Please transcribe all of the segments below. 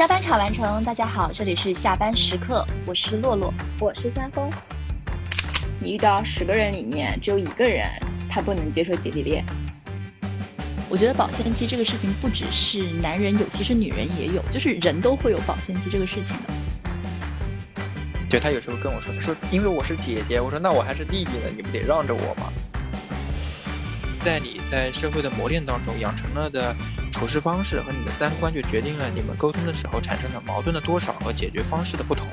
加班场完成，大家好，这里是下班时刻，我是洛洛，我是三丰。你遇到十个人里面只有一个人他不能接受姐弟恋，我觉得保鲜期这个事情不只是男人有，其实女人也有，就是人都会有保鲜期这个事情的。对他有时候跟我说，他说因为我是姐姐，我说那我还是弟弟呢，你不得让着我吗？在你在社会的磨练当中养成了的处事方式和你的三观，就决定了你们沟通的时候产生的矛盾的多少和解决方式的不同。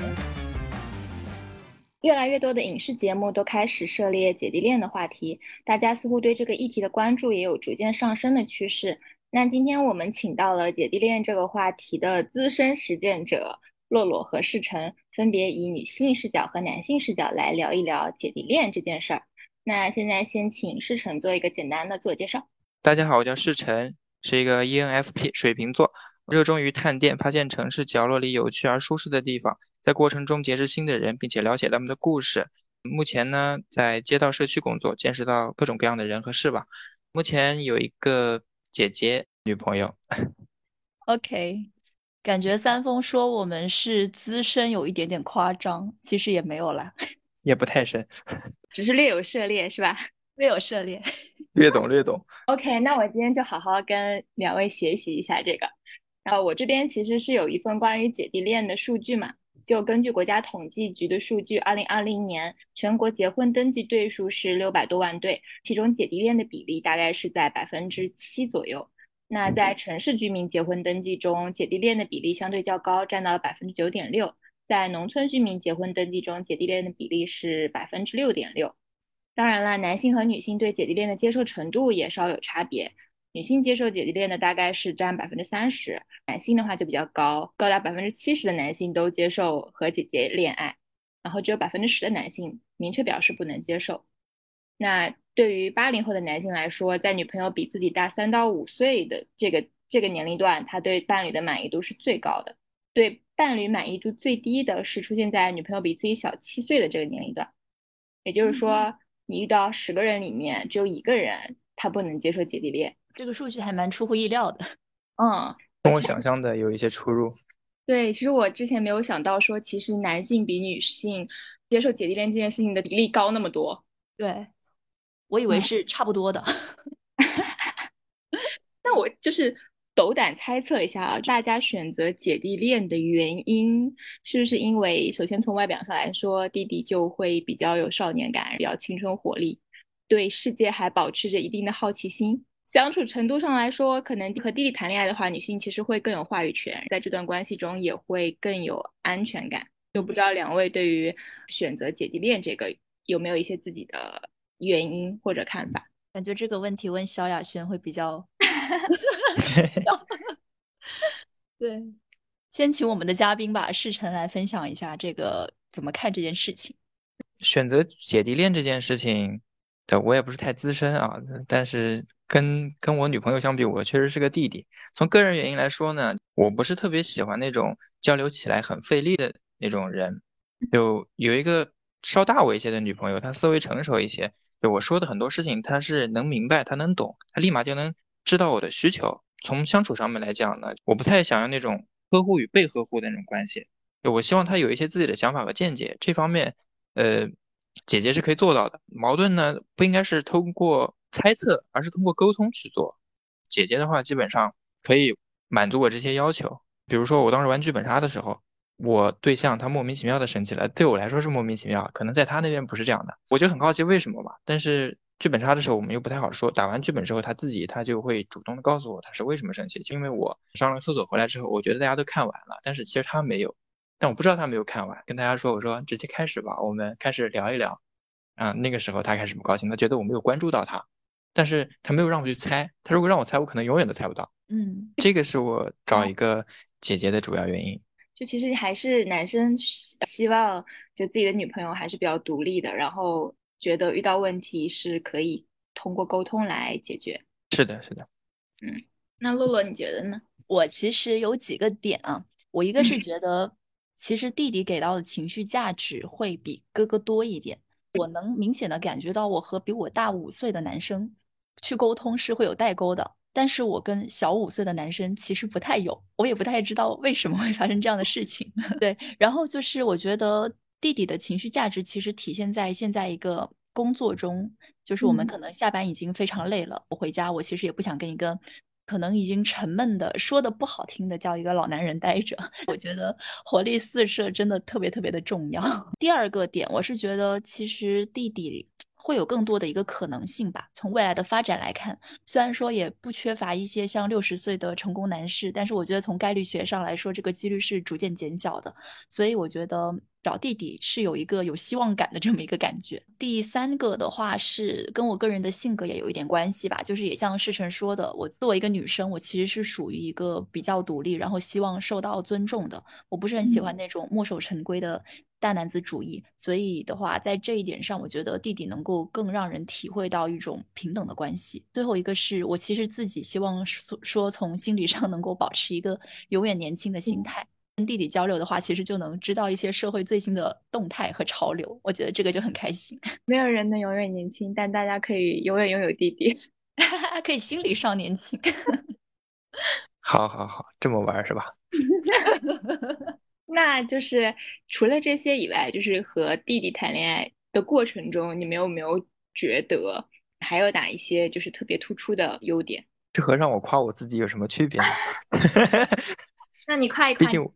越来越多的影视节目都开始涉猎姐弟恋的话题，大家似乎对这个议题的关注也有逐渐上升的趋势。那今天我们请到了姐弟恋这个话题的资深实践者洛洛和世晨。分别以女性视角和男性视角来聊一聊姐弟恋这件事儿。那现在先请世晨做一个简单的自我介绍。大家好，我叫世成，是一个 ENFP 水瓶座，热衷于探店，发现城市角落里有趣而舒适的地方，在过程中结识新的人，并且了解他们的故事。目前呢，在街道社区工作，见识到各种各样的人和事吧。目前有一个姐姐女朋友。OK。感觉三丰说我们是资深有一点点夸张，其实也没有啦，也不太深，只是略有涉猎是吧？略有涉猎，略懂略懂。OK，那我今天就好好跟两位学习一下这个。然后我这边其实是有一份关于姐弟恋的数据嘛，就根据国家统计局的数据，二零二零年全国结婚登记对数是六百多万对，其中姐弟恋的比例大概是在百分之七左右。那在城市居民结婚登记中，姐弟恋的比例相对较高，占到了百分之九点六。在农村居民结婚登记中，姐弟恋的比例是百分之六点六。当然了，男性和女性对姐弟恋的接受程度也稍有差别。女性接受姐弟恋的大概是占百分之三十，男性的话就比较高，高达百分之七十的男性都接受和姐姐恋爱，然后只有百分之十的男性明确表示不能接受。那对于八零后的男性来说，在女朋友比自己大三到五岁的这个这个年龄段，他对伴侣的满意度是最高的。对伴侣满意度最低的是出现在女朋友比自己小七岁的这个年龄段。也就是说，你遇到十个人里面只有一个人他不能接受姐弟恋，这个数据还蛮出乎意料的。嗯，跟我想象的有一些出入。对，其实我之前没有想到说，其实男性比女性接受姐弟恋这件事情的比例高那么多。对。我以为是差不多的，但我就是斗胆猜测一下啊，大家选择姐弟恋的原因是不是因为，首先从外表上来说，弟弟就会比较有少年感，比较青春活力，对世界还保持着一定的好奇心。相处程度上来说，可能和弟弟谈恋爱的话，女性其实会更有话语权，在这段关系中也会更有安全感。就不知道两位对于选择姐弟恋这个有没有一些自己的。原因或者看法，感觉这个问题问萧亚轩会比较。对，先请我们的嘉宾吧，世晨来分享一下这个怎么看这件事情。选择姐弟恋这件事情，对我也不是太资深啊，但是跟跟我女朋友相比，我确实是个弟弟。从个人原因来说呢，我不是特别喜欢那种交流起来很费力的那种人。有有一个稍大我一些的女朋友，她思维成熟一些。就我说的很多事情，他是能明白，他能懂，他立马就能知道我的需求。从相处上面来讲呢，我不太想要那种呵护与被呵护的那种关系。我希望他有一些自己的想法和见解，这方面，呃，姐姐是可以做到的。矛盾呢，不应该是通过猜测，而是通过沟通去做。姐姐的话，基本上可以满足我这些要求。比如说，我当时玩剧本杀的时候。我对象他莫名其妙的生气了，对我来说是莫名其妙，可能在他那边不是这样的，我就很好奇为什么嘛。但是剧本杀的时候我们又不太好说，打完剧本之后他自己他就会主动的告诉我他是为什么生气，就因为我上了厕所回来之后，我觉得大家都看完了，但是其实他没有，但我不知道他没有看完，跟大家说我说直接开始吧，我们开始聊一聊。啊，那个时候他开始不高兴，他觉得我没有关注到他，但是他没有让我去猜，他如果让我猜，我可能永远都猜不到。嗯，这个是我找一个姐姐的主要原因。就其实还是男生希望就自己的女朋友还是比较独立的，然后觉得遇到问题是可以通过沟通来解决。是的，是的。嗯，那洛洛你觉得呢？我其实有几个点啊，我一个是觉得其实弟弟给到的情绪价值会比哥哥多一点，我能明显的感觉到我和比我大五岁的男生去沟通是会有代沟的，但是我跟小五岁的男生其实不太有，我也不太知道为什么会发生这样的事情。对，然后就是我觉得弟弟的情绪价值其实体现在现在一个工作中，就是我们可能下班已经非常累了，我回家我其实也不想跟一个。可能已经沉闷的，说的不好听的，叫一个老男人待着。我觉得活力四射真的特别特别的重要。第二个点，我是觉得其实弟弟会有更多的一个可能性吧。从未来的发展来看，虽然说也不缺乏一些像六十岁的成功男士，但是我觉得从概率学上来说，这个几率是逐渐减小的。所以我觉得。找弟弟是有一个有希望感的这么一个感觉。第三个的话是跟我个人的性格也有一点关系吧，就是也像世成说的，我作为一个女生，我其实是属于一个比较独立，然后希望受到尊重的。我不是很喜欢那种墨守成规的大男子主义，所以的话，在这一点上，我觉得弟弟能够更让人体会到一种平等的关系。最后一个是我其实自己希望说从心理上能够保持一个永远年轻的心态。跟弟弟交流的话，其实就能知道一些社会最新的动态和潮流。我觉得这个就很开心。没有人能永远年轻，但大家可以永远拥有弟弟，可以心理上年轻。好好好，这么玩是吧？那就是除了这些以外，就是和弟弟谈恋爱的过程中，你们有没有觉得还有哪一些就是特别突出的优点？这和让我夸我自己有什么区别？那你夸一夸。毕竟，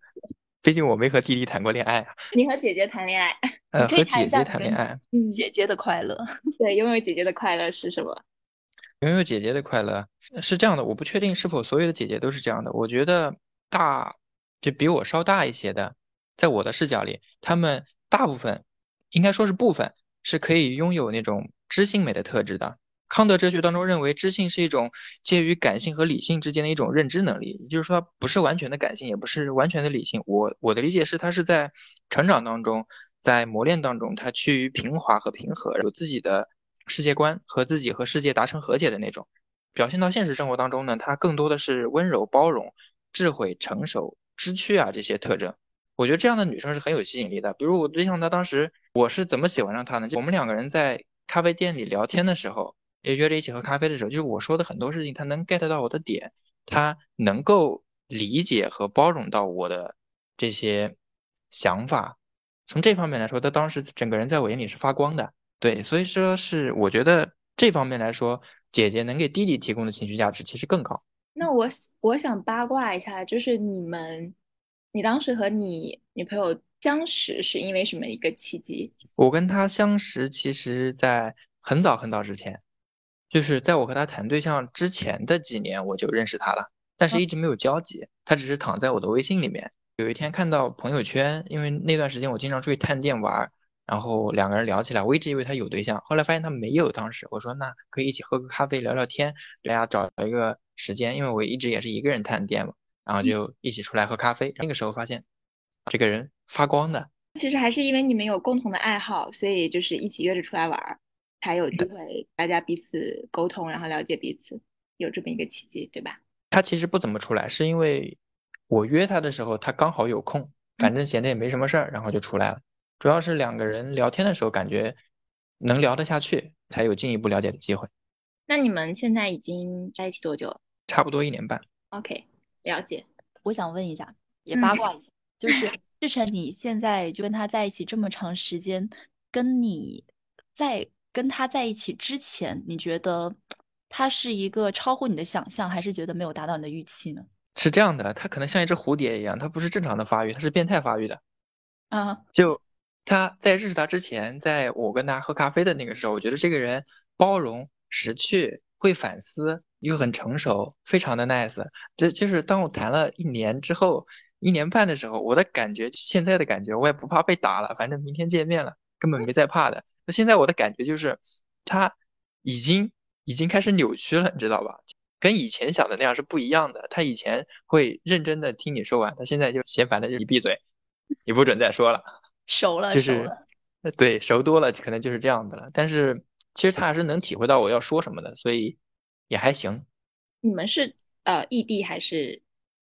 毕竟我没和弟弟谈过恋爱啊。你和姐姐谈恋爱，呃，和姐姐谈恋爱，嗯，姐姐的快乐。对，拥有姐姐的快乐是什么？拥有姐姐的快乐是这样的，我不确定是否所有的姐姐都是这样的。我觉得大，就比我稍大一些的，在我的视角里，他们大部分，应该说是部分，是可以拥有那种知性美的特质的。康德哲学当中认为，知性是一种介于感性和理性之间的一种认知能力，也就是说，它不是完全的感性，也不是完全的理性。我我的理解是，它是在成长当中，在磨练当中，它趋于平滑和平和，有自己的世界观和自己和世界达成和解的那种。表现到现实生活当中呢，它更多的是温柔、包容、智慧、成熟、知趣啊这些特征。我觉得这样的女生是很有吸引力的。比如我对象，他当时我是怎么喜欢上他呢？就我们两个人在咖啡店里聊天的时候。也约着一起喝咖啡的时候，就是我说的很多事情，他能 get 到我的点，他能够理解和包容到我的这些想法。从这方面来说，他当时整个人在我眼里是发光的。对，所以说是我觉得这方面来说，姐姐能给弟弟提供的情绪价值其实更高。那我我想八卦一下，就是你们，你当时和你女朋友相识是因为什么一个契机？我跟她相识，其实在很早很早之前。就是在我和他谈对象之前的几年，我就认识他了，但是一直没有交集。他只是躺在我的微信里面。有一天看到朋友圈，因为那段时间我经常出去探店玩，然后两个人聊起来，我一直以为他有对象，后来发现他没有。当时我说那可以一起喝个咖啡聊聊天，大家找一个时间，因为我一直也是一个人探店嘛，然后就一起出来喝咖啡。那个时候发现这个人发光的。其实还是因为你们有共同的爱好，所以就是一起约着出来玩。才有机会，大家彼此沟通，然后了解彼此，有这么一个契机，对吧？他其实不怎么出来，是因为我约他的时候，他刚好有空，反正闲着也没什么事儿，然后就出来了。主要是两个人聊天的时候，感觉能聊得下去，才有进一步了解的机会。那你们现在已经在一起多久了？差不多一年半。OK，了解。我想问一下，也八卦一下，就是志成，你现在就跟他在一起这么长时间，跟你在。跟他在一起之前，你觉得他是一个超乎你的想象，还是觉得没有达到你的预期呢？是这样的，他可能像一只蝴蝶一样，他不是正常的发育，他是变态发育的。啊，就他在认识他之前，在我跟他喝咖啡的那个时候，我觉得这个人包容、识趣、会反思，又很成熟，非常的 nice。这就是当我谈了一年之后，一年半的时候，我的感觉，现在的感觉，我也不怕被打了，反正明天见面了，根本没在怕的。那现在我的感觉就是，他已经已经开始扭曲了，你知道吧？跟以前想的那样是不一样的。他以前会认真的听你说完，他现在就嫌烦的，就你闭嘴，你不准再说了。熟了，就是对熟多了，可能就是这样的了。但是其实他还是能体会到我要说什么的，所以也还行。你们是呃异地还是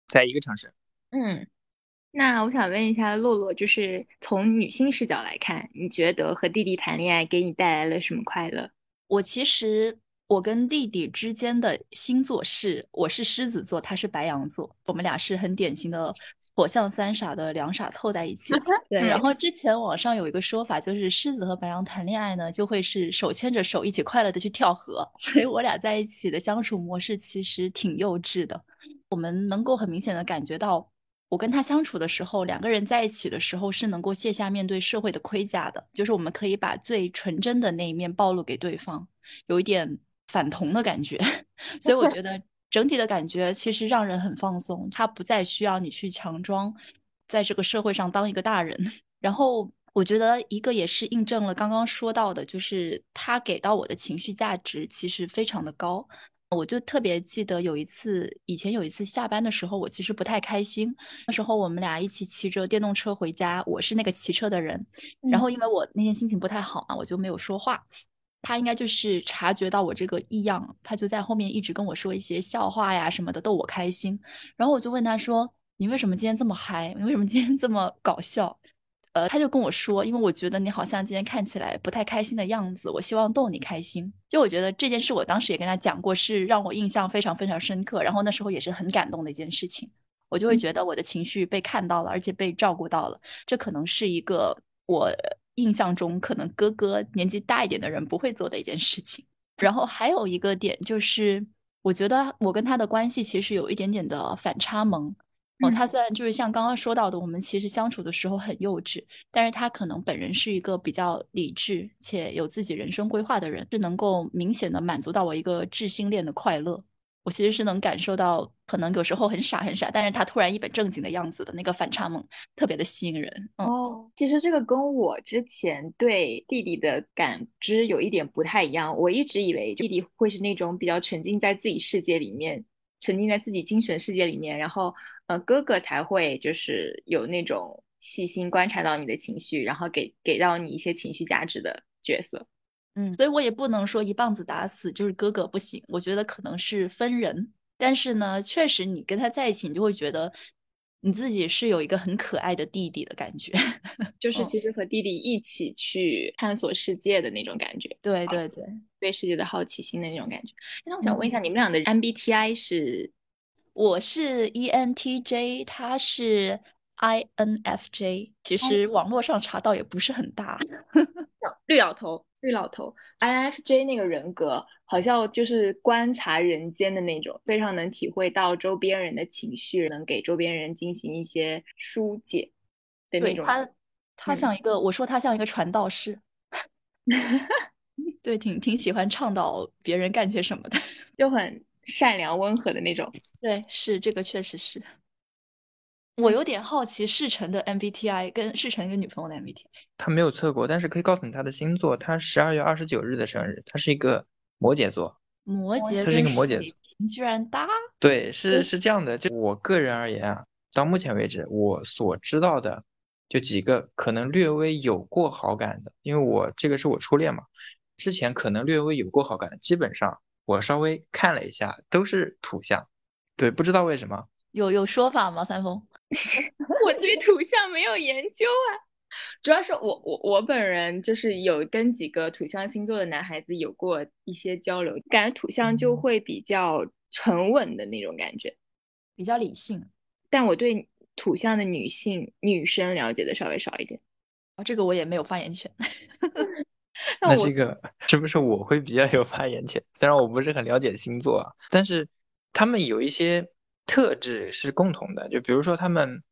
在一个城市？嗯。那我想问一下洛洛，就是从女性视角来看，你觉得和弟弟谈恋爱给你带来了什么快乐？我其实我我跟弟弟之间的星座是，我是狮子座，他是白羊座，我们俩是很典型的火象三傻的两傻凑在一起。对，然后之前网上有一个说法，就是狮子和白羊谈恋爱呢，就会是手牵着手一起快乐的去跳河。所以我俩在一起的相处模式其实挺幼稚的，我们能够很明显的感觉到。我跟他相处的时候，两个人在一起的时候是能够卸下面对社会的盔甲的，就是我们可以把最纯真的那一面暴露给对方，有一点反同的感觉。所以我觉得整体的感觉其实让人很放松，他不再需要你去强装，在这个社会上当一个大人。然后我觉得一个也是印证了刚刚说到的，就是他给到我的情绪价值其实非常的高。我就特别记得有一次，以前有一次下班的时候，我其实不太开心。那时候我们俩一起骑着电动车回家，我是那个骑车的人。然后因为我那天心情不太好嘛，我就没有说话。他应该就是察觉到我这个异样，他就在后面一直跟我说一些笑话呀什么的，逗我开心。然后我就问他说：“你为什么今天这么嗨？你为什么今天这么搞笑？”呃，他就跟我说，因为我觉得你好像今天看起来不太开心的样子，我希望逗你开心。就我觉得这件事，我当时也跟他讲过，是让我印象非常非常深刻。然后那时候也是很感动的一件事情，我就会觉得我的情绪被看到了，而且被照顾到了。这可能是一个我印象中可能哥哥年纪大一点的人不会做的一件事情。然后还有一个点就是，我觉得我跟他的关系其实有一点点的反差萌。哦，他虽然就是像刚刚说到的，我们其实相处的时候很幼稚，但是他可能本人是一个比较理智且有自己人生规划的人，是能够明显的满足到我一个智性恋的快乐。我其实是能感受到，可能有时候很傻很傻，但是他突然一本正经的样子的那个反差萌，特别的吸引人。哦，其实这个跟我之前对弟弟的感知有一点不太一样，我一直以为弟弟会是那种比较沉浸在自己世界里面。沉浸在自己精神世界里面，然后呃，哥哥才会就是有那种细心观察到你的情绪，然后给给到你一些情绪价值的角色。嗯，所以我也不能说一棒子打死就是哥哥不行，我觉得可能是分人。但是呢，确实你跟他在一起，你就会觉得你自己是有一个很可爱的弟弟的感觉，就是其实和弟弟一起去探索世界的那种感觉。对对对。对世界的好奇心的那种感觉。那我想问一下，你们俩的 MBTI 是？我是 ENTJ，他是 INFJ。其实网络上查到也不是很大。绿老头，绿老头，INFJ 那个人格好像就是观察人间的那种，非常能体会到周边人的情绪，能给周边人进行一些疏解的那种。他他像一个，我说他像一个传道士。对，挺挺喜欢倡导别人干些什么的，就很善良温和的那种。对，是这个，确实是。我有点好奇世成的 MBTI 跟世成一个女朋友的 MBTI。他没有测过，但是可以告诉你他的星座。他十二月二十九日的生日，他是一个摩羯座。摩羯，他是一个摩羯座，居然搭。对，是是这样的。就我个人而言啊，到目前为止我所知道的，就几个可能略微有过好感的，因为我这个是我初恋嘛。之前可能略微有过好感的，基本上我稍微看了一下，都是土象。对，不知道为什么。有有说法吗？三丰，我对土象没有研究啊。主要是我我我本人就是有跟几个土象星座的男孩子有过一些交流，感觉土象就会比较沉稳的那种感觉，比较理性。但我对土象的女性女生了解的稍微少一点。啊，这个我也没有发言权。那这个是不是我会比较有发言权？虽然我不是很了解星座啊，但是他们有一些特质是共同的。就比如说，他们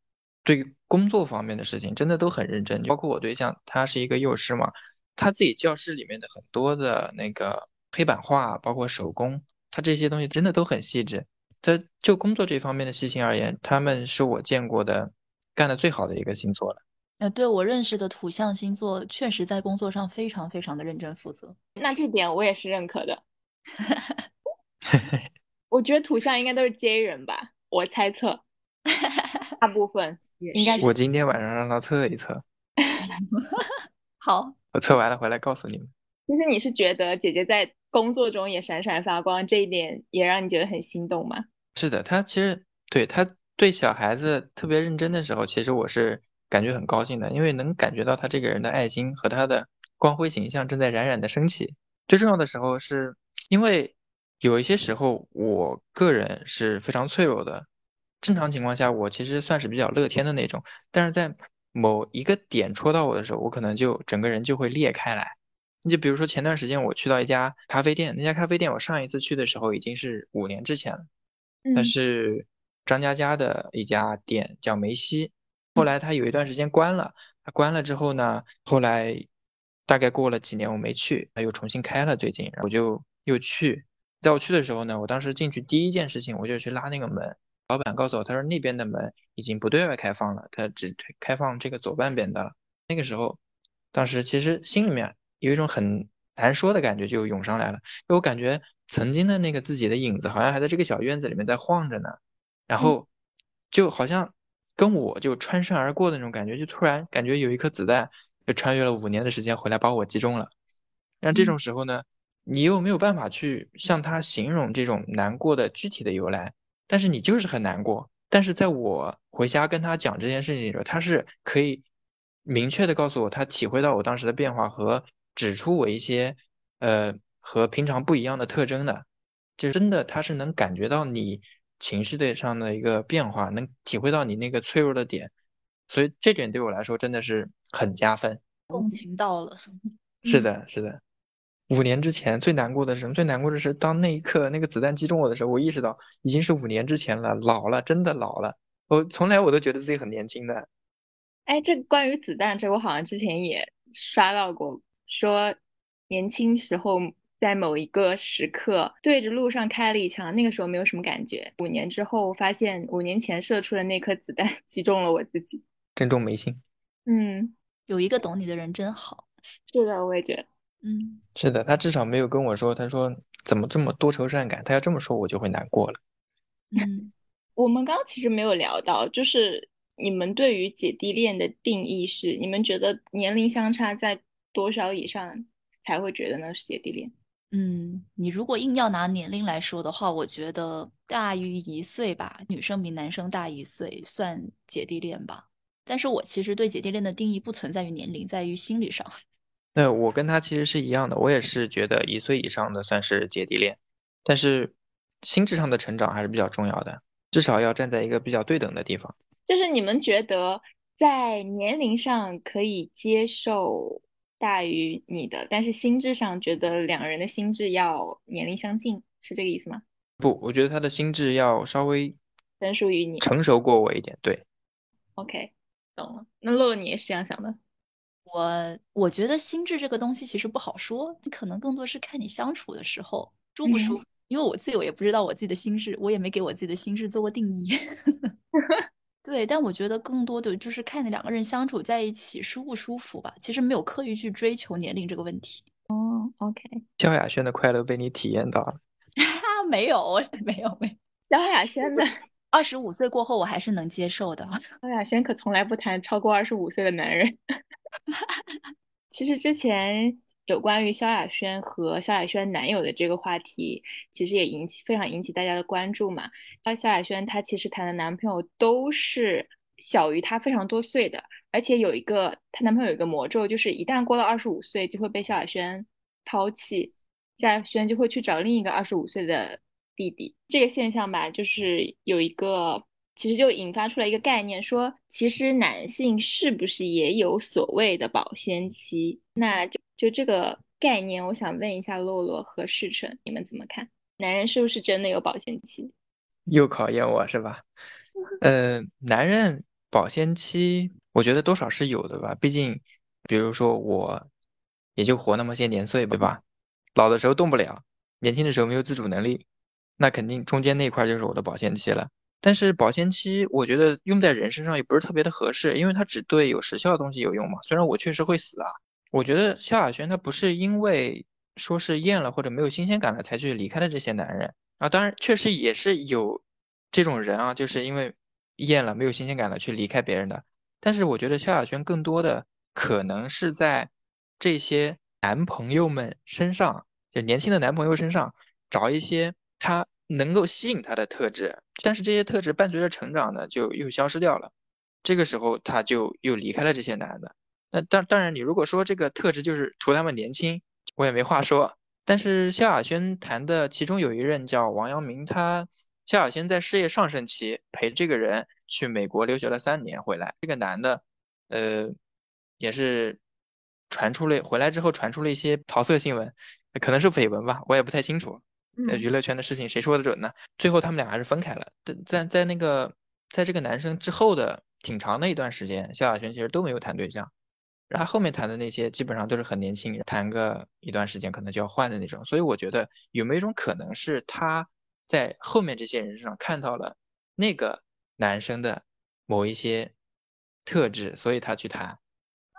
对工作方面的事情真的都很认真。包括我对象，他是一个幼师嘛，他自己教室里面的很多的那个黑板画，包括手工，他这些东西真的都很细致。他就工作这方面的细心而言，他们是我见过的干的最好的一个星座了。呃，对我认识的土象星座，确实在工作上非常非常的认真负责。那这点我也是认可的。我觉得土象应该都是 J 人吧，我猜测，大部分应该。我今天晚上让他测一测。好，我测完了回来告诉你们。其实你是觉得姐姐在工作中也闪闪发光，这一点也让你觉得很心动吗？是的，他其实对他对小孩子特别认真的时候，其实我是。感觉很高兴的，因为能感觉到他这个人的爱心和他的光辉形象正在冉冉的升起。最重要的时候是因为有一些时候我个人是非常脆弱的，正常情况下我其实算是比较乐天的那种，但是在某一个点戳到我的时候，我可能就整个人就会裂开来。你就比如说前段时间我去到一家咖啡店，那家咖啡店我上一次去的时候已经是五年之前了，它是张嘉佳的一家店，叫梅西。后来他有一段时间关了，他关了之后呢，后来大概过了几年我没去，他又重新开了，最近我就又去。在我去的时候呢，我当时进去第一件事情我就去拉那个门。老板告诉我，他说那边的门已经不对外开放了，他只开放这个左半边的了。那个时候，当时其实心里面有一种很难说的感觉就涌上来了，就我感觉曾经的那个自己的影子好像还在这个小院子里面在晃着呢，然后就好像跟我就穿身而过的那种感觉，就突然感觉有一颗子弹就穿越了五年的时间回来把我击中了。那这种时候呢，你又没有办法去向他形容这种难过的具体的由来。但是你就是很难过，但是在我回家跟他讲这件事情的时候，他是可以明确的告诉我，他体会到我当时的变化和指出我一些呃和平常不一样的特征的，就真的他是能感觉到你情绪的上的一个变化，能体会到你那个脆弱的点，所以这点对我来说真的是很加分，共情到了，是的，是的。五年之前最难过的是什么？最难过的是当那一刻那个子弹击中我的时候，我意识到已经是五年之前了，老了，真的老了。我从来我都觉得自己很年轻的。哎，这关于子弹，这我好像之前也刷到过，说年轻时候在某一个时刻对着路上开了一枪，那个时候没有什么感觉。五年之后发现五年前射出的那颗子弹击中了我自己，正中眉心。嗯，有一个懂你的人真好。是的，我也觉得。嗯，是的，他至少没有跟我说，他说怎么这么多愁善感，他要这么说，我就会难过了。嗯，我们刚刚其实没有聊到，就是你们对于姐弟恋的定义是，你们觉得年龄相差在多少以上才会觉得那是姐弟恋？嗯，你如果硬要拿年龄来说的话，我觉得大于一岁吧，女生比男生大一岁算姐弟恋吧。但是我其实对姐弟恋的定义不存在于年龄，在于心理上。那我跟他其实是一样的，我也是觉得一岁以上的算是姐弟恋，但是心智上的成长还是比较重要的，至少要站在一个比较对等的地方。就是你们觉得在年龄上可以接受大于你的，但是心智上觉得两个人的心智要年龄相近，是这个意思吗？不，我觉得他的心智要稍微成熟于你，成熟过我一点。对，OK，懂了。那洛洛，你也是这样想的？我我觉得心智这个东西其实不好说，可能更多是看你相处的时候舒不舒服。因为我自己我也不知道我自己的心智，我也没给我自己的心智做过定义。对，但我觉得更多的就是看你两个人相处在一起舒不舒服吧。其实没有刻意去追求年龄这个问题。哦，OK。萧亚轩的快乐被你体验到了？没有，没有，没有。萧亚轩的二十五岁过后我还是能接受的。萧亚轩可从来不谈超过二十五岁的男人。其实之前有关于萧亚轩和萧亚轩男友的这个话题，其实也引起非常引起大家的关注嘛。萧萧亚轩她其实谈的男朋友都是小于她非常多岁的，而且有一个她男朋友有一个魔咒，就是一旦过了二十五岁就会被萧亚轩抛弃，萧亚轩就会去找另一个二十五岁的弟弟。这个现象吧，就是有一个。其实就引发出来一个概念，说其实男性是不是也有所谓的保鲜期？那就就这个概念，我想问一下洛洛和世成，你们怎么看？男人是不是真的有保鲜期？又考验我是吧？呃，男人保鲜期，我觉得多少是有的吧。毕竟，比如说我也就活那么些年岁，对吧？老的时候动不了，年轻的时候没有自主能力，那肯定中间那块就是我的保鲜期了。但是保鲜期，我觉得用在人身上也不是特别的合适，因为它只对有时效的东西有用嘛。虽然我确实会死啊，我觉得萧亚轩他不是因为说是厌了或者没有新鲜感了才去离开的这些男人啊，当然确实也是有这种人啊，就是因为厌了没有新鲜感了去离开别人的。但是我觉得萧亚轩更多的可能是在这些男朋友们身上，就年轻的男朋友身上找一些他。能够吸引他的特质，但是这些特质伴随着成长呢，就又消失掉了。这个时候他就又离开了这些男的。那当当然，你如果说这个特质就是图他们年轻，我也没话说。但是萧亚轩谈的其中有一任叫王阳明，他萧亚轩在事业上升期陪这个人去美国留学了三年回来，这个男的，呃，也是传出了回来之后传出了一些桃色新闻，可能是绯闻吧，我也不太清楚。在娱乐圈的事情谁说的准呢？最后他们俩还是分开了。但在在那个在这个男生之后的挺长的一段时间，萧亚轩其实都没有谈对象。然后后面谈的那些基本上都是很年轻，谈个一段时间可能就要换的那种。所以我觉得有没有一种可能是他在后面这些人身上看到了那个男生的某一些特质，所以他去谈。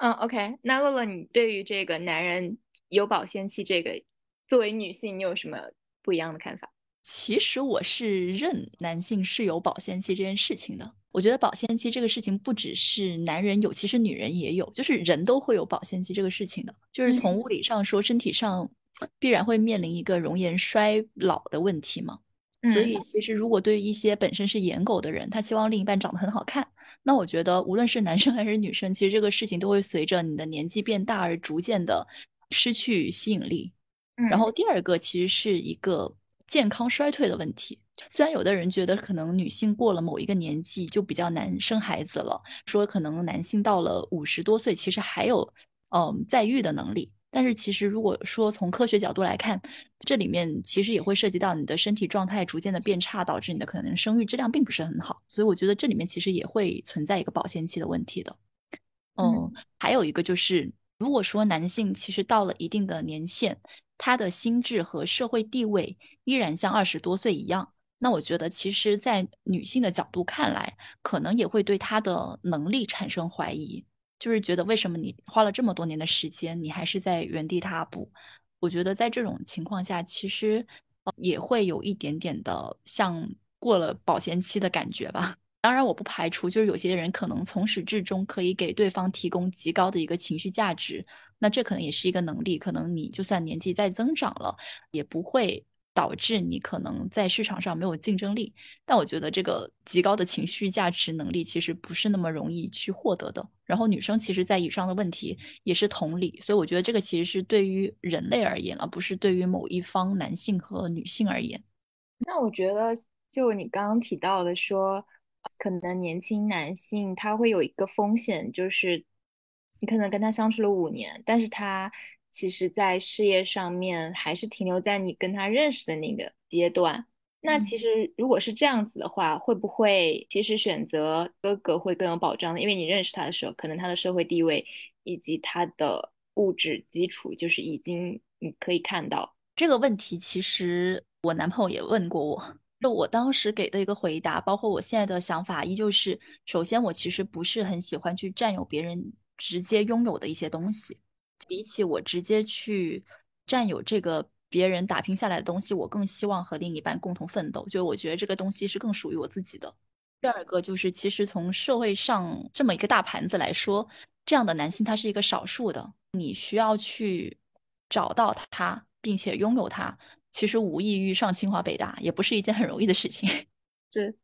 嗯，OK。那乐乐，你对于这个男人有保鲜期这个，作为女性，你有什么不一样的看法？其实我是认男性是有保鲜期这件事情的。我觉得保鲜期这个事情不只是男人有，其实女人也有，就是人都会有保鲜期这个事情的。就是从物理上说，身体上必然会面临一个容颜衰老的问题嘛。所以其实如果对于一些本身是颜狗的人，他希望另一半长得很好看，那我觉得无论是男生还是女生，其实这个事情都会随着你的年纪变大而逐渐的失去吸引力。然后第二个其实是一个。健康衰退的问题，虽然有的人觉得可能女性过了某一个年纪就比较难生孩子了，说可能男性到了五十多岁其实还有嗯在育的能力，但是其实如果说从科学角度来看，这里面其实也会涉及到你的身体状态逐渐的变差，导致你的可能生育质量并不是很好，所以我觉得这里面其实也会存在一个保鲜期的问题的。嗯，还有一个就是，如果说男性其实到了一定的年限。他的心智和社会地位依然像二十多岁一样，那我觉得其实，在女性的角度看来，可能也会对他的能力产生怀疑，就是觉得为什么你花了这么多年的时间，你还是在原地踏步？我觉得在这种情况下，其实也会有一点点的像过了保鲜期的感觉吧。当然，我不排除就是有些人可能从始至终可以给对方提供极高的一个情绪价值。那这可能也是一个能力，可能你就算年纪再增长了，也不会导致你可能在市场上没有竞争力。但我觉得这个极高的情绪价值能力其实不是那么容易去获得的。然后女生其实，在以上的问题也是同理，所以我觉得这个其实是对于人类而言，而不是对于某一方男性和女性而言。那我觉得，就你刚刚提到的说，可能年轻男性他会有一个风险，就是。你可能跟他相处了五年，但是他其实，在事业上面还是停留在你跟他认识的那个阶段。那其实如果是这样子的话，会不会其实选择哥哥会更有保障呢？因为你认识他的时候，可能他的社会地位以及他的物质基础，就是已经你可以看到这个问题。其实我男朋友也问过我，就就我当时给的一个回答，包括我现在的想法，依旧是：首先，我其实不是很喜欢去占有别人。直接拥有的一些东西，比起我直接去占有这个别人打拼下来的东西，我更希望和另一半共同奋斗。就我觉得这个东西是更属于我自己的。第二个就是，其实从社会上这么一个大盘子来说，这样的男性他是一个少数的。你需要去找到他，并且拥有他，其实无异于上清华北大，也不是一件很容易的事情。是。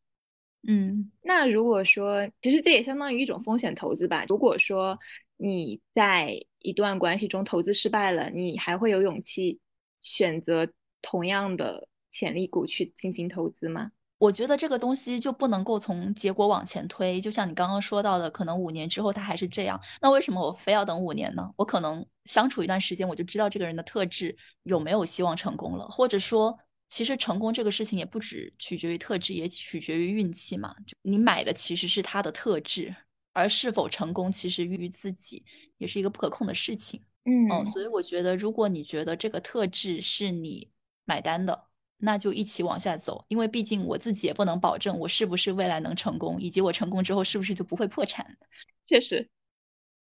嗯，那如果说，其实这也相当于一种风险投资吧。如果说你在一段关系中投资失败了，你还会有勇气选择同样的潜力股去进行投资吗？我觉得这个东西就不能够从结果往前推。就像你刚刚说到的，可能五年之后他还是这样，那为什么我非要等五年呢？我可能相处一段时间，我就知道这个人的特质有没有希望成功了，或者说。其实成功这个事情也不只取决于特质，也取决于运气嘛。就你买的其实是他的特质，而是否成功其实于自己，也是一个不可控的事情。嗯，哦，所以我觉得，如果你觉得这个特质是你买单的，那就一起往下走。因为毕竟我自己也不能保证我是不是未来能成功，以及我成功之后是不是就不会破产。确实，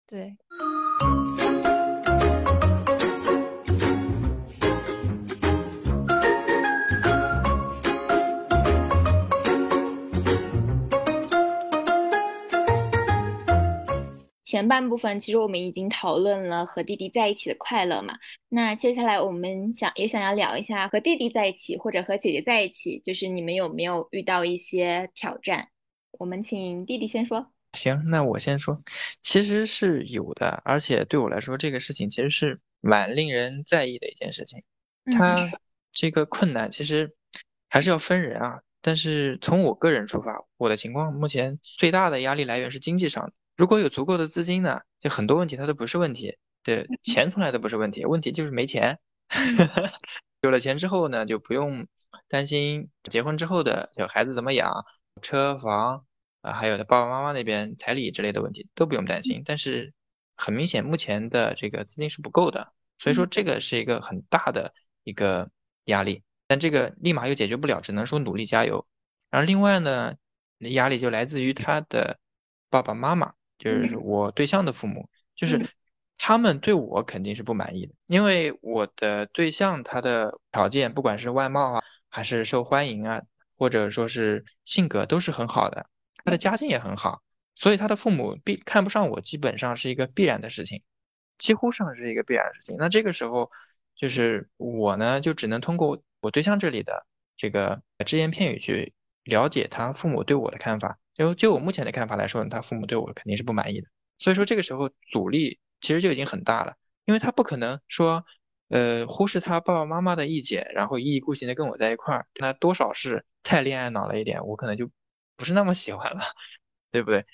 对。前半部分其实我们已经讨论了和弟弟在一起的快乐嘛，那接下来我们想也想要聊一下和弟弟在一起或者和姐姐在一起，就是你们有没有遇到一些挑战？我们请弟弟先说。行，那我先说，其实是有的，而且对我来说这个事情其实是蛮令人在意的一件事情。他这个困难其实还是要分人啊。但是从我个人出发，我的情况目前最大的压力来源是经济上的。如果有足够的资金呢，就很多问题它都不是问题。对，钱从来都不是问题，问题就是没钱。有了钱之后呢，就不用担心结婚之后的小孩子怎么养、车房啊，还有他爸爸妈妈那边彩礼之类的问题都不用担心。但是很明显，目前的这个资金是不够的，所以说这个是一个很大的一个压力。但这个立马又解决不了，只能说努力加油。然后另外呢，压力就来自于他的爸爸妈妈，就是我对象的父母，就是他们对我肯定是不满意的，因为我的对象他的条件，不管是外貌啊，还是受欢迎啊，或者说是性格都是很好的，他的家境也很好，所以他的父母必看不上我，基本上是一个必然的事情，几乎上是一个必然的事情。那这个时候，就是我呢，就只能通过。我对象这里的这个只言片语去了解他父母对我的看法，就就我目前的看法来说呢，他父母对我肯定是不满意的。所以说这个时候阻力其实就已经很大了，因为他不可能说，呃，忽视他爸爸妈妈的意见，然后一意孤行的跟我在一块儿，那多少是太恋爱脑了一点，我可能就不是那么喜欢了，对不对？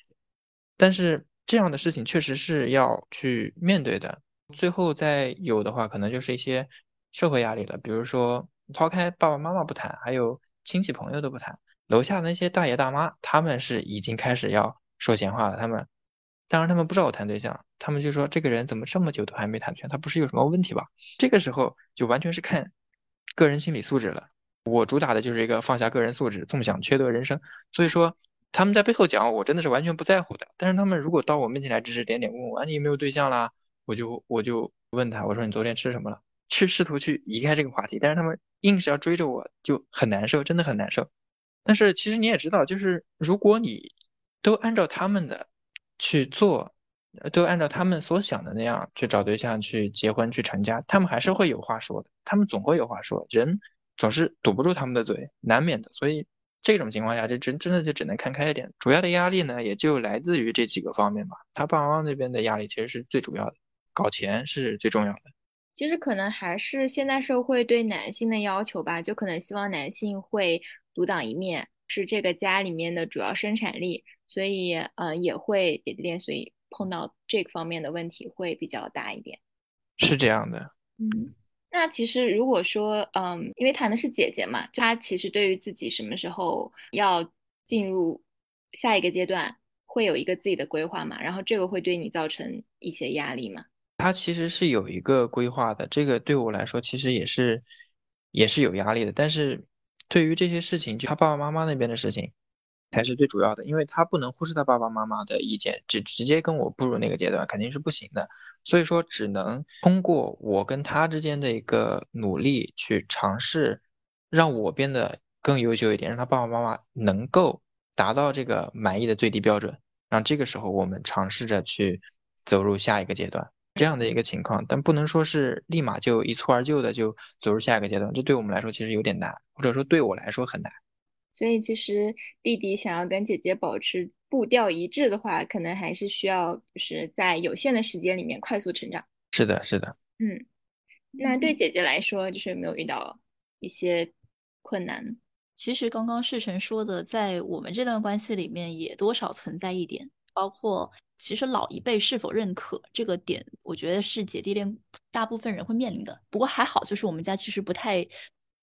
但是这样的事情确实是要去面对的，最后再有的话，可能就是一些社会压力了，比如说。抛开爸爸妈妈不谈，还有亲戚朋友都不谈，楼下那些大爷大妈，他们是已经开始要说闲话了。他们，当然他们不知道我谈对象，他们就说这个人怎么这么久都还没谈全，他不是有什么问题吧？这个时候就完全是看个人心理素质了。我主打的就是一个放下个人素质，纵享缺德人生。所以说他们在背后讲我，真的是完全不在乎的。但是他们如果到我面前来指指点点，问我你有没有对象啦，我就我就问他，我说你昨天吃什么了？去试图去移开这个话题，但是他们硬是要追着我，就很难受，真的很难受。但是其实你也知道，就是如果你都按照他们的去做，都按照他们所想的那样去找对象、去结婚、去成家，他们还是会有话说的，他们总会有话说。人总是堵不住他们的嘴，难免的。所以这种情况下，就真真的就只能看开一点。主要的压力呢，也就来自于这几个方面吧。他爸妈那边的压力其实是最主要的，搞钱是最重要的。其实可能还是现代社会对男性的要求吧，就可能希望男性会独当一面，是这个家里面的主要生产力，所以呃也会姐弟恋，所以碰到这方面的问题会比较大一点。是这样的，嗯，那其实如果说嗯，因为谈的是姐姐嘛，她其实对于自己什么时候要进入下一个阶段，会有一个自己的规划嘛，然后这个会对你造成一些压力吗？她其实是有一个规划的，这个对我来说其实也是也是有压力的。但是对于这些事情，就他爸爸妈妈那边的事情才是最主要的，因为他不能忽视他爸爸妈妈的意见，只直接跟我步入那个阶段肯定是不行的。所以说，只能通过我跟他之间的一个努力去尝试，让我变得更优秀一点，让他爸爸妈妈能够达到这个满意的最低标准。让这个时候我们尝试着去走入下一个阶段。这样的一个情况，但不能说是立马就一蹴而就的就走入下一个阶段，这对我们来说其实有点难，或者说对我来说很难。所以其实弟弟想要跟姐姐保持步调一致的话，可能还是需要就是在有限的时间里面快速成长。是的，是的。嗯，那对姐姐来说，就是有没有遇到一些困难？其实刚刚世成说的，在我们这段关系里面也多少存在一点，包括。其实老一辈是否认可这个点，我觉得是姐弟恋大部分人会面临的。不过还好，就是我们家其实不太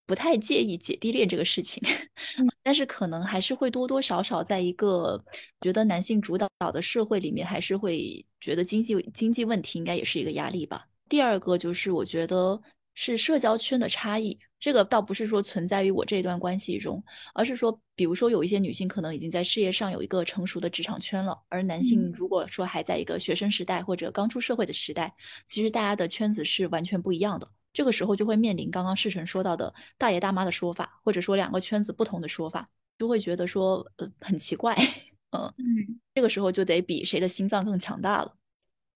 不太介意姐弟恋这个事情，但是可能还是会多多少少在一个觉得男性主导的社会里面，还是会觉得经济经济问题应该也是一个压力吧。第二个就是我觉得是社交圈的差异。这个倒不是说存在于我这段关系中，而是说，比如说有一些女性可能已经在事业上有一个成熟的职场圈了，而男性如果说还在一个学生时代或者刚出社会的时代，其实大家的圈子是完全不一样的。这个时候就会面临刚刚世成说到的大爷大妈的说法，或者说两个圈子不同的说法，就会觉得说呃很奇怪，嗯嗯，这个时候就得比谁的心脏更强大了。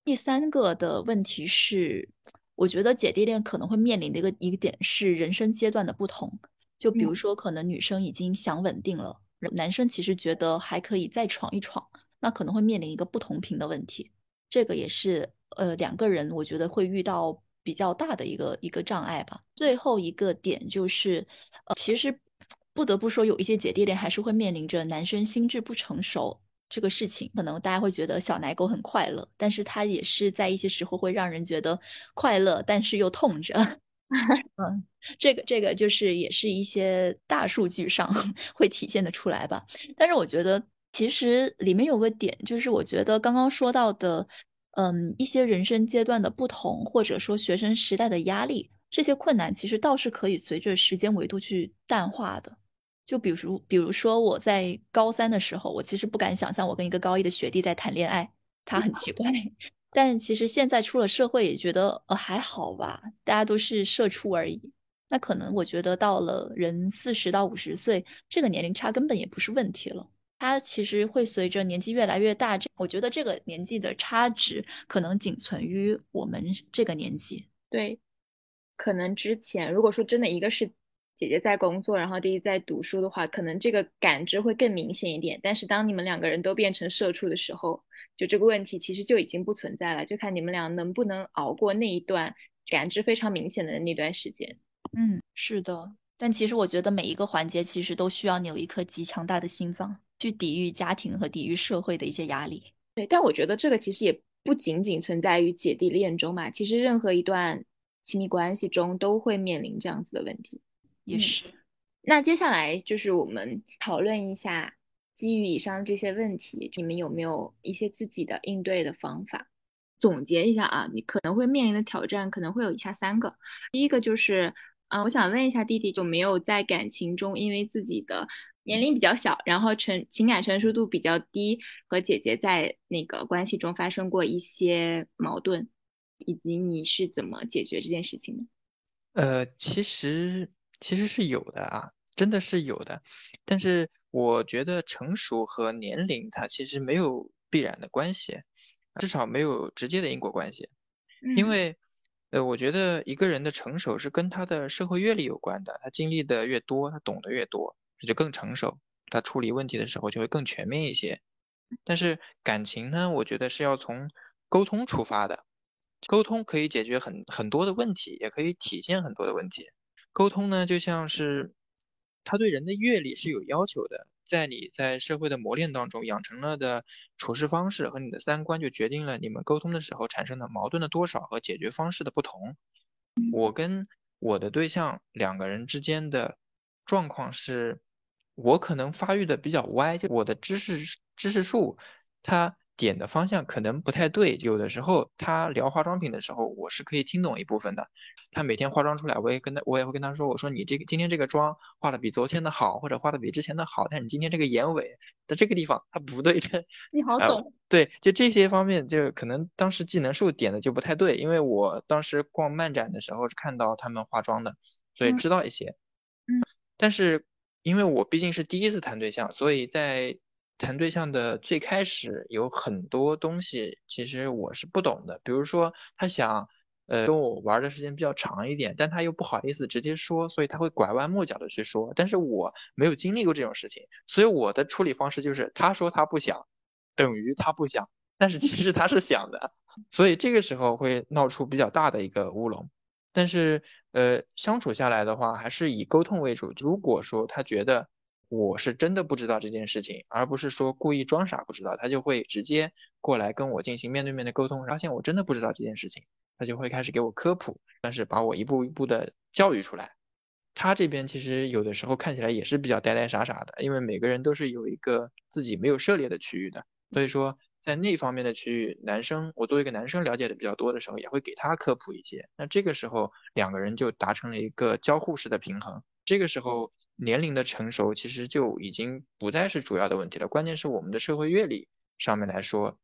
第三个的问题是。我觉得姐弟恋可能会面临的一个一个点是人生阶段的不同，就比如说可能女生已经想稳定了，男生其实觉得还可以再闯一闯，那可能会面临一个不同频的问题。这个也是呃两个人我觉得会遇到比较大的一个一个障碍吧。最后一个点就是，呃，其实不得不说，有一些姐弟恋还是会面临着男生心智不成熟这个事情。可能大家会觉得小奶狗很快乐，但是它也是在一些时候会让人觉得快乐，但是又痛着。嗯，这个这个就是也是一些大数据上 会体现的出来吧。但是我觉得其实里面有个点，就是我觉得刚刚说到的，嗯，一些人生阶段的不同，或者说学生时代的压力，这些困难其实倒是可以随着时间维度去淡化的。就比如，比如说我在高三的时候，我其实不敢想象我跟一个高一的学弟在谈恋爱，他很奇怪。但其实现在出了社会，也觉得呃还好吧，大家都是社畜而已。那可能我觉得到了人四十到五十岁这个年龄差，根本也不是问题了。它其实会随着年纪越来越大，这我觉得这个年纪的差值可能仅存于我们这个年纪。对，可能之前如果说真的一个是。姐姐在工作，然后弟弟在读书的话，可能这个感知会更明显一点。但是当你们两个人都变成社畜的时候，就这个问题其实就已经不存在了，就看你们俩能不能熬过那一段感知非常明显的那段时间。嗯，是的。但其实我觉得每一个环节其实都需要你有一颗极强大的心脏，去抵御家庭和抵御社会的一些压力。对，但我觉得这个其实也不仅仅存在于姐弟恋中嘛，其实任何一段亲密关系中都会面临这样子的问题。也是，那接下来就是我们讨论一下，基于以上这些问题，你们有没有一些自己的应对的方法？总结一下啊，你可能会面临的挑战可能会有以下三个。第一个就是，嗯，我想问一下弟弟，有没有在感情中因为自己的年龄比较小，然后成情感成熟度比较低，和姐姐在那个关系中发生过一些矛盾，以及你是怎么解决这件事情的？呃，其实。其实是有的啊，真的是有的，但是我觉得成熟和年龄它其实没有必然的关系，至少没有直接的因果关系，因为，呃，我觉得一个人的成熟是跟他的社会阅历有关的，他经历的越多，他懂得越多，他就更成熟，他处理问题的时候就会更全面一些。但是感情呢，我觉得是要从沟通出发的，沟通可以解决很很多的问题，也可以体现很多的问题。沟通呢，就像是他对人的阅历是有要求的，在你在社会的磨练当中养成了的处事方式和你的三观，就决定了你们沟通的时候产生的矛盾的多少和解决方式的不同。我跟我的对象两个人之间的状况是，我可能发育的比较歪，就我的知识知识树，他。点的方向可能不太对，有的时候他聊化妆品的时候，我是可以听懂一部分的。他每天化妆出来，我也跟他，我也会跟他说，我说你这个今天这个妆化的比昨天的好，或者化的比之前的好，但你今天这个眼尾的这个地方它不对称。你好懂。对，就这些方面，就可能当时技能树点的就不太对，因为我当时逛漫展的时候是看到他们化妆的，所以知道一些。嗯。但是因为我毕竟是第一次谈对象，所以在。谈对象的最开始有很多东西，其实我是不懂的。比如说，他想，呃，跟我玩的时间比较长一点，但他又不好意思直接说，所以他会拐弯抹角的去说。但是我没有经历过这种事情，所以我的处理方式就是，他说他不想，等于他不想，但是其实他是想的，所以这个时候会闹出比较大的一个乌龙。但是，呃，相处下来的话，还是以沟通为主。如果说他觉得，我是真的不知道这件事情，而不是说故意装傻不知道，他就会直接过来跟我进行面对面的沟通。发现我真的不知道这件事情，他就会开始给我科普，但是把我一步一步的教育出来。他这边其实有的时候看起来也是比较呆呆傻傻的，因为每个人都是有一个自己没有涉猎的区域的，所以说在那方面的区域，男生我作为一个男生了解的比较多的时候，也会给他科普一些。那这个时候两个人就达成了一个交互式的平衡。这个时候。年龄的成熟其实就已经不再是主要的问题了，关键是我们的社会阅历上面来说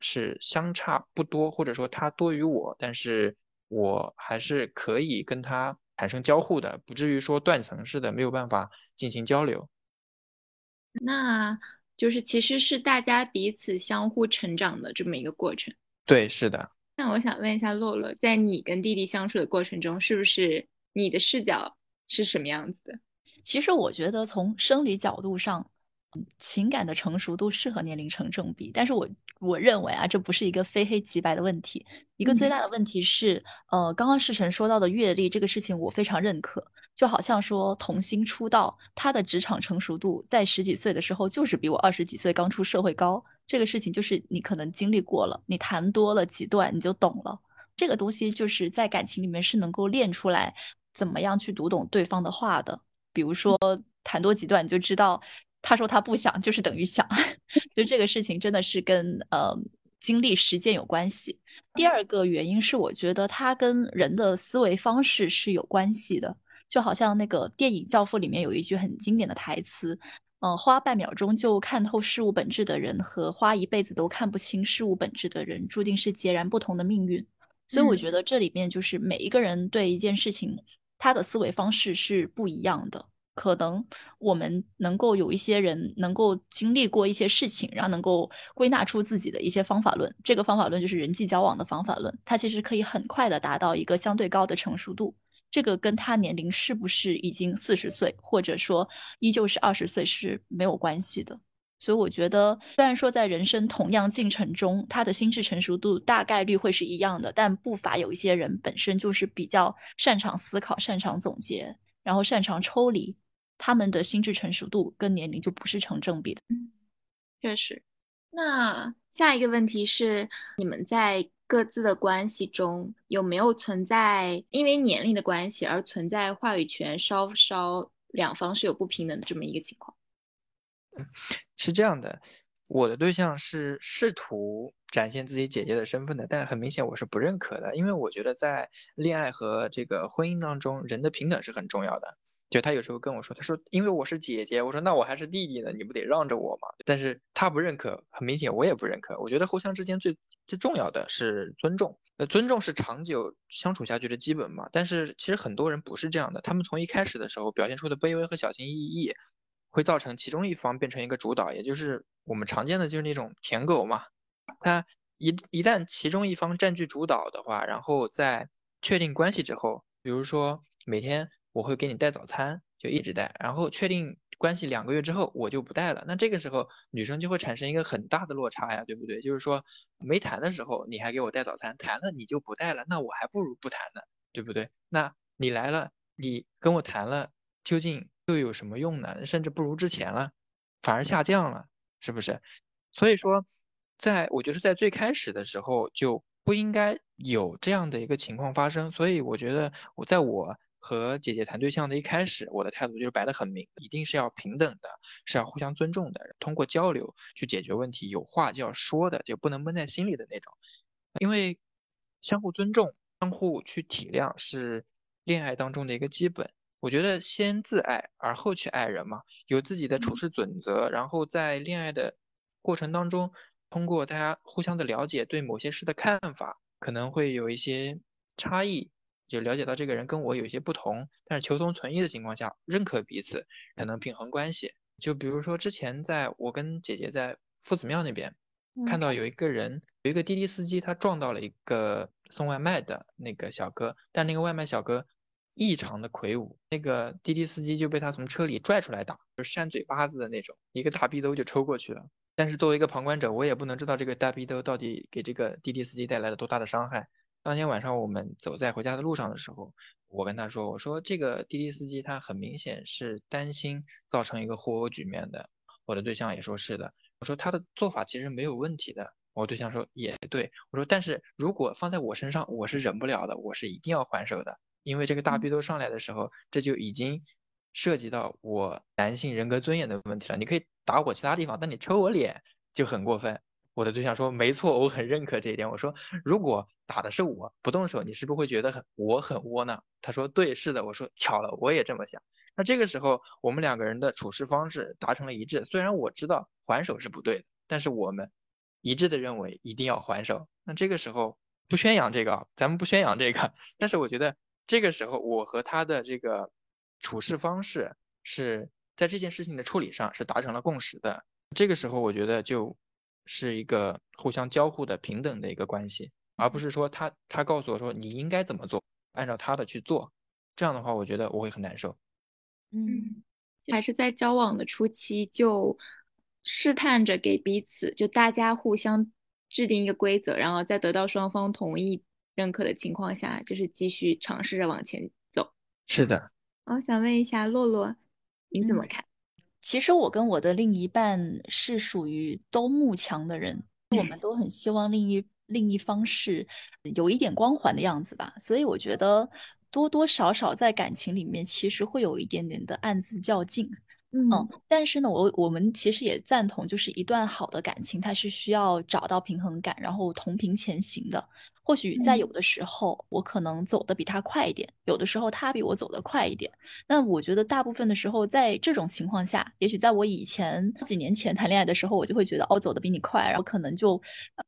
是相差不多，或者说他多于我，但是我还是可以跟他产生交互的，不至于说断层式的没有办法进行交流。那就是其实是大家彼此相互成长的这么一个过程。对，是的。那我想问一下洛洛，在你跟弟弟相处的过程中，是不是你的视角是什么样子的？其实我觉得从生理角度上，情感的成熟度是和年龄成正比，但是我我认为啊，这不是一个非黑即白的问题。一个最大的问题是，呃，刚刚世成说到的阅历这个事情，我非常认可。就好像说童星出道，他的职场成熟度在十几岁的时候就是比我二十几岁刚出社会高。这个事情就是你可能经历过了，你谈多了几段你就懂了。这个东西就是在感情里面是能够练出来，怎么样去读懂对方的话的。比如说谈多几段你就知道。他说他不想，就是等于想，就这个事情真的是跟呃经历实践有关系。第二个原因是，我觉得它跟人的思维方式是有关系的。就好像那个电影《教父》里面有一句很经典的台词，嗯，花半秒钟就看透事物本质的人和花一辈子都看不清事物本质的人，注定是截然不同的命运。所以我觉得这里面就是每一个人对一件事情，他的思维方式是不一样的。可能我们能够有一些人能够经历过一些事情，然后能够归纳出自己的一些方法论。这个方法论就是人际交往的方法论，它其实可以很快的达到一个相对高的成熟度。这个跟他年龄是不是已经四十岁，或者说依旧是二十岁是没有关系的。所以我觉得，虽然说在人生同样进程中，他的心智成熟度大概率会是一样的，但不乏有一些人本身就是比较擅长思考、擅长总结，然后擅长抽离。他们的心智成熟度跟年龄就不是成正比的。确实。那下一个问题是，你们在各自的关系中有没有存在因为年龄的关系而存在话语权稍稍两方是有不平等的这么一个情况？是这样的，我的对象是试图展现自己姐姐的身份的，但很明显我是不认可的，因为我觉得在恋爱和这个婚姻当中，人的平等是很重要的。就他有时候跟我说，他说因为我是姐姐，我说那我还是弟弟呢，你不得让着我吗？但是他不认可，很明显我也不认可。我觉得互相之间最最重要的是尊重，那，尊重是长久相处下去的基本嘛。但是其实很多人不是这样的，他们从一开始的时候表现出的卑微和小心翼翼，会造成其中一方变成一个主导，也就是我们常见的就是那种舔狗嘛。他一一旦其中一方占据主导的话，然后在确定关系之后，比如说每天。我会给你带早餐，就一直带，然后确定关系两个月之后，我就不带了。那这个时候女生就会产生一个很大的落差呀，对不对？就是说没谈的时候你还给我带早餐，谈了你就不带了，那我还不如不谈呢，对不对？那你来了，你跟我谈了，究竟又有什么用呢？甚至不如之前了，反而下降了，是不是？所以说，在我觉得在最开始的时候就不应该有这样的一个情况发生。所以我觉得我在我。和姐姐谈对象的一开始，我的态度就是摆得很明，一定是要平等的，是要互相尊重的，通过交流去解决问题，有话就要说的，就不能闷在心里的那种。因为相互尊重、相互去体谅是恋爱当中的一个基本。我觉得先自爱，而后去爱人嘛，有自己的处事准则，然后在恋爱的过程当中，通过大家互相的了解，对某些事的看法可能会有一些差异。就了解到这个人跟我有一些不同，但是求同存异的情况下，认可彼此才能平衡关系。就比如说之前在我跟姐姐在夫子庙那边看到有一个人，有一个滴滴司机，他撞到了一个送外卖的那个小哥，但那个外卖小哥异常的魁梧，那个滴滴司机就被他从车里拽出来打，就扇嘴巴子的那种，一个大逼兜就抽过去了。但是作为一个旁观者，我也不能知道这个大逼兜到底给这个滴滴司机带来了多大的伤害。当天晚上我们走在回家的路上的时候，我跟他说：“我说这个滴滴司机他很明显是担心造成一个互殴局面的。”我的对象也说是的。我说他的做法其实没有问题的。我对象说也对。我说但是如果放在我身上，我是忍不了的，我是一定要还手的。因为这个大逼都上来的时候，这就已经涉及到我男性人格尊严的问题了。你可以打我其他地方，但你抽我脸就很过分。我的对象说：“没错，我很认可这一点。”我说：“如果打的是我不动手，你是不是会觉得很我很窝囊？”他说：“对，是的。”我说：“巧了，我也这么想。”那这个时候，我们两个人的处事方式达成了一致。虽然我知道还手是不对的，但是我们一致的认为一定要还手。那这个时候不宣扬这个，咱们不宣扬这个。但是我觉得这个时候，我和他的这个处事方式是在这件事情的处理上是达成了共识的。这个时候，我觉得就。是一个互相交互的平等的一个关系，而不是说他他告诉我说你应该怎么做，按照他的去做，这样的话我觉得我会很难受。嗯，还是在交往的初期就试探着给彼此，就大家互相制定一个规则，然后再得到双方同意认可的情况下，就是继续尝试着往前走。是的。我想问一下洛洛，你怎么看？其实我跟我的另一半是属于都慕强的人，我们都很希望另一另一方是有一点光环的样子吧，所以我觉得多多少少在感情里面其实会有一点点的暗自较劲。嗯，但是呢，我我们其实也赞同，就是一段好的感情，它是需要找到平衡感，然后同频前行的。或许在有的时候，我可能走得比他快一点，有的时候他比我走得快一点。那我觉得大部分的时候，在这种情况下，也许在我以前几年前谈恋爱的时候，我就会觉得哦，走得比你快，然后可能就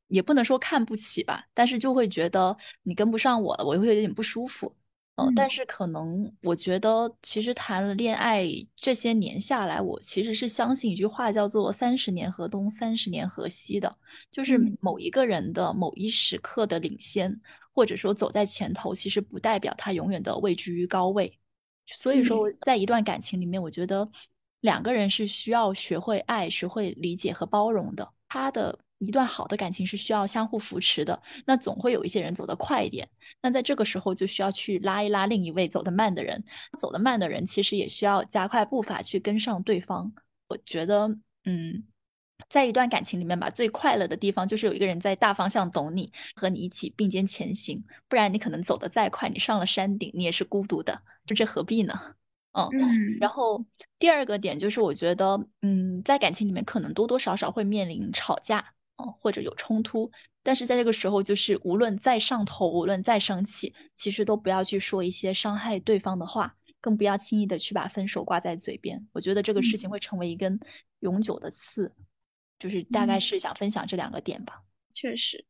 也不能说看不起吧，但是就会觉得你跟不上我了，我会有点不舒服。嗯，但是可能我觉得，其实谈了恋爱这些年下来，我其实是相信一句话，叫做“三十年河东，三十年河西”的，就是某一个人的某一时刻的领先，或者说走在前头，其实不代表他永远的位居于高位。所以说，在一段感情里面，我觉得两个人是需要学会爱、学会理解和包容的。他的。一段好的感情是需要相互扶持的，那总会有一些人走得快一点，那在这个时候就需要去拉一拉另一位走得慢的人，走得慢的人其实也需要加快步伐去跟上对方。我觉得，嗯，在一段感情里面吧，最快乐的地方就是有一个人在大方向懂你，和你一起并肩前行，不然你可能走得再快，你上了山顶，你也是孤独的，就这何必呢？嗯，然后第二个点就是，我觉得，嗯，在感情里面可能多多少少会面临吵架。哦，或者有冲突，但是在这个时候，就是无论再上头，无论再生气，其实都不要去说一些伤害对方的话，更不要轻易的去把分手挂在嘴边。我觉得这个事情会成为一根永久的刺。就是大概是想分享这两个点吧。确实，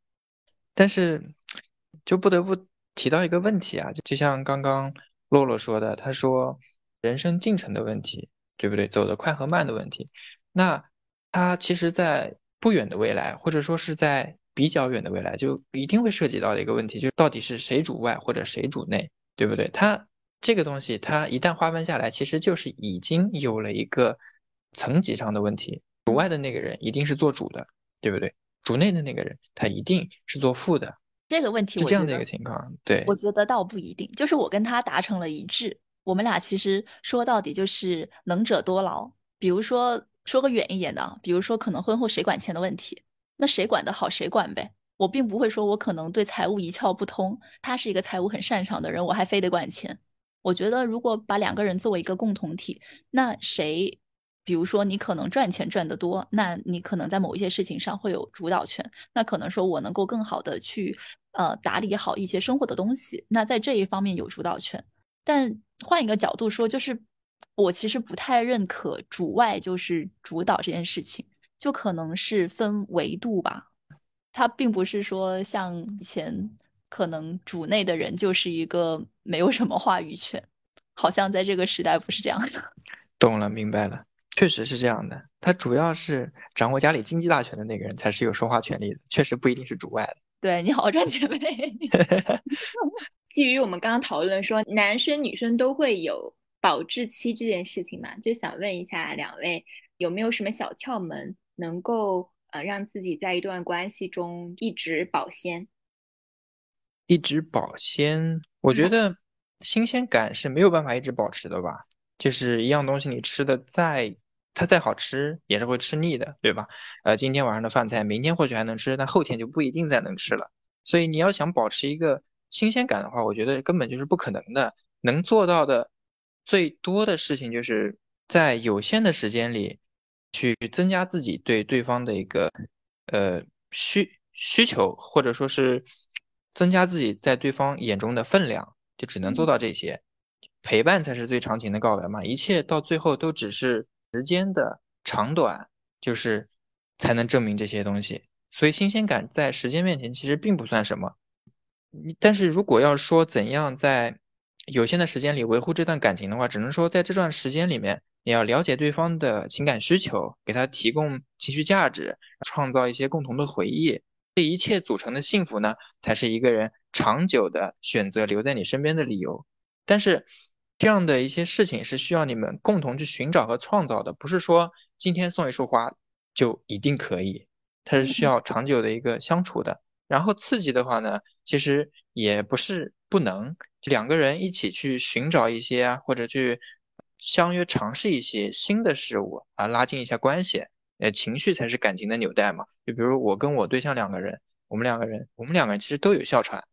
但是就不得不提到一个问题啊，就像刚刚洛洛说的，他说人生进程的问题，对不对？走得快和慢的问题。那他其实，在不远的未来，或者说是在比较远的未来，就一定会涉及到的一个问题，就到底是谁主外或者谁主内，对不对？它这个东西，它一旦划分下来，其实就是已经有了一个层级上的问题。主外的那个人一定是做主的，对不对？主内的那个人，他一定是做副的。这个问题是这样的一个情况，对，我觉得倒不一定。就是我跟他达成了一致，我们俩其实说到底就是能者多劳。比如说。说个远一点的，比如说可能婚后谁管钱的问题，那谁管得好谁管呗。我并不会说我可能对财务一窍不通，他是一个财务很擅长的人，我还非得管钱。我觉得如果把两个人作为一个共同体，那谁，比如说你可能赚钱赚得多，那你可能在某一些事情上会有主导权，那可能说我能够更好的去呃打理好一些生活的东西，那在这一方面有主导权。但换一个角度说，就是。我其实不太认可主外就是主导这件事情，就可能是分维度吧。他并不是说像以前可能主内的人就是一个没有什么话语权，好像在这个时代不是这样的。懂了，明白了，确实是这样的。他主要是掌握家里经济大权的那个人才是有说话权利的，确实不一定是主外的。对你好好赚钱呗。基于我们刚刚讨论说，男生女生都会有。保质期这件事情嘛，就想问一下两位有没有什么小窍门，能够呃让自己在一段关系中一直保鲜？一直保鲜，我觉得新鲜感是没有办法一直保持的吧。就是一样东西，你吃的再它再好吃，也是会吃腻的，对吧？呃，今天晚上的饭菜，明天或许还能吃，但后天就不一定再能吃了。所以你要想保持一个新鲜感的话，我觉得根本就是不可能的。能做到的。最多的事情就是在有限的时间里，去增加自己对对方的一个呃需需求，或者说是增加自己在对方眼中的分量，就只能做到这些。陪伴才是最长情的告白嘛，一切到最后都只是时间的长短，就是才能证明这些东西。所以新鲜感在时间面前其实并不算什么。你但是如果要说怎样在有限的时间里维护这段感情的话，只能说在这段时间里面，你要了解对方的情感需求，给他提供情绪价值，创造一些共同的回忆。这一切组成的幸福呢，才是一个人长久的选择留在你身边的理由。但是，这样的一些事情是需要你们共同去寻找和创造的，不是说今天送一束花，就一定可以，它是需要长久的一个相处的。然后刺激的话呢，其实也不是不能，两个人一起去寻找一些啊，或者去相约尝试一些新的事物啊，拉近一下关系。呃，情绪才是感情的纽带嘛。就比如我跟我对象两个人，我们两个人，我们两个人其实都有哮喘，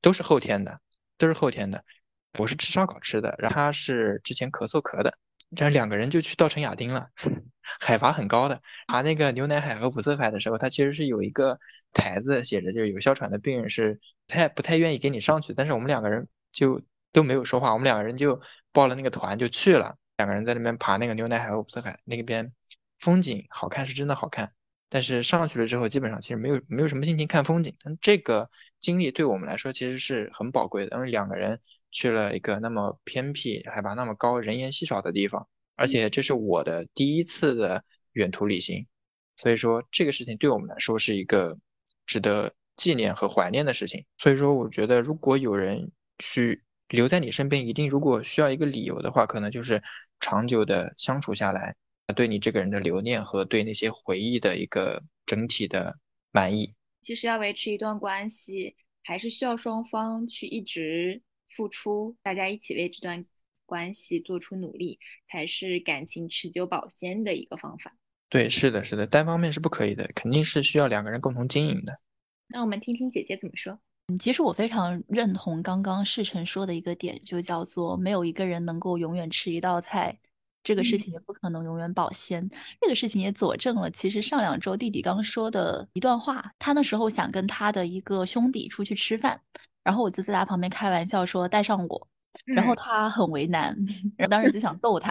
都是后天的，都是后天的。我是吃烧烤吃的，然后他是之前咳嗽咳的，这样两个人就去稻城亚丁了，海拔很高的，爬那个牛奶海和五色海的时候，它其实是有一个台子写着，就是有哮喘的病人是不太不太愿意给你上去，但是我们两个人就都没有说话，我们两个人就报了那个团就去了，两个人在那边爬那个牛奶海和五色海那边。风景好看是真的好看，但是上去了之后，基本上其实没有没有什么心情看风景。但这个经历对我们来说其实是很宝贵的，因为两个人去了一个那么偏僻、海拔那么高、人烟稀少的地方，而且这是我的第一次的远途旅行，所以说这个事情对我们来说是一个值得纪念和怀念的事情。所以说，我觉得如果有人去留在你身边，一定如果需要一个理由的话，可能就是长久的相处下来。对你这个人的留念和对那些回忆的一个整体的满意。其实要维持一段关系，还是需要双方去一直付出，大家一起为这段关系做出努力，才是感情持久保鲜的一个方法。对，是的，是的，单方面是不可以的，肯定是需要两个人共同经营的。那我们听听姐姐怎么说。嗯，其实我非常认同刚刚世成说的一个点，就叫做没有一个人能够永远吃一道菜。这个事情也不可能永远保鲜。这个事情也佐证了，其实上两周弟弟刚说的一段话。他那时候想跟他的一个兄弟出去吃饭，然后我就在他旁边开玩笑说带上我，然后他很为难，然后当时就想逗他，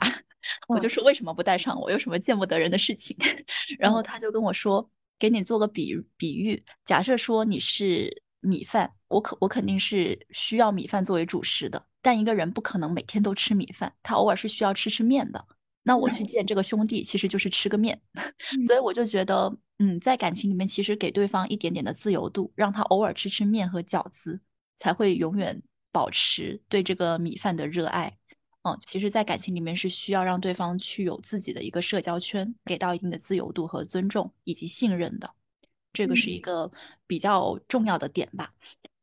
我就说为什么不带上我？有什么见不得人的事情？然后他就跟我说，给你做个比比喻，假设说你是米饭，我可我肯定是需要米饭作为主食的。但一个人不可能每天都吃米饭，他偶尔是需要吃吃面的。那我去见这个兄弟，其实就是吃个面。所以我就觉得，嗯，在感情里面，其实给对方一点点的自由度，让他偶尔吃吃面和饺子，才会永远保持对这个米饭的热爱。嗯，其实，在感情里面是需要让对方去有自己的一个社交圈，给到一定的自由度和尊重以及信任的，这个是一个比较重要的点吧。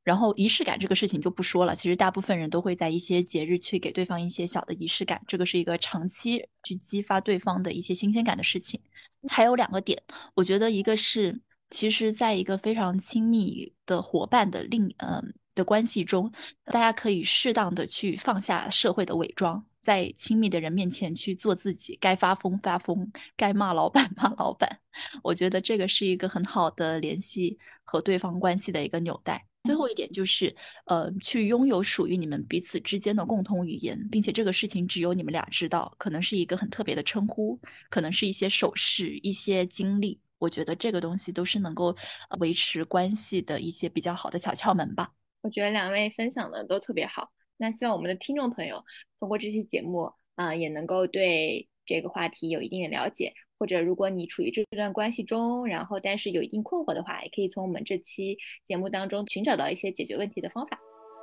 然后仪式感这个事情就不说了，其实大部分人都会在一些节日去给对方一些小的仪式感，这个是一个长期去激发对方的一些新鲜感的事情。还有两个点，我觉得一个是，其实在一个非常亲密的伙伴的另嗯的关系中，大家可以适当的去放下社会的伪装，在亲密的人面前去做自己，该发疯发疯，该骂老板 骂老板。我觉得这个是一个很好的联系和对方关系的一个纽带。最后一点就是，呃，去拥有属于你们彼此之间的共同语言，并且这个事情只有你们俩知道，可能是一个很特别的称呼，可能是一些手势、一些经历。我觉得这个东西都是能够维持关系的一些比较好的小窍门吧。我觉得两位分享的都特别好，那希望我们的听众朋友通过这期节目啊，也能够对这个话题有一定的了解。或者，如果你处于这段关系中，然后但是有一定困惑的话，也可以从我们这期节目当中寻找到一些解决问题的方法。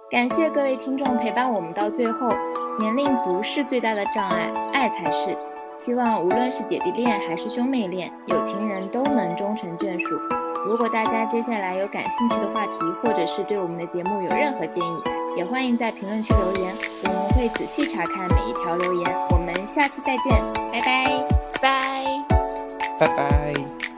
感谢各位听众陪伴我们到最后。年龄不是最大的障碍，爱才是。希望无论是姐弟恋还是兄妹恋，有情人都能终成眷属。如果大家接下来有感兴趣的话题，或者是对我们的节目有任何建议，也欢迎在评论区留言，我们会仔细查看每一条留言。我们下期再见，拜拜。拜，拜拜。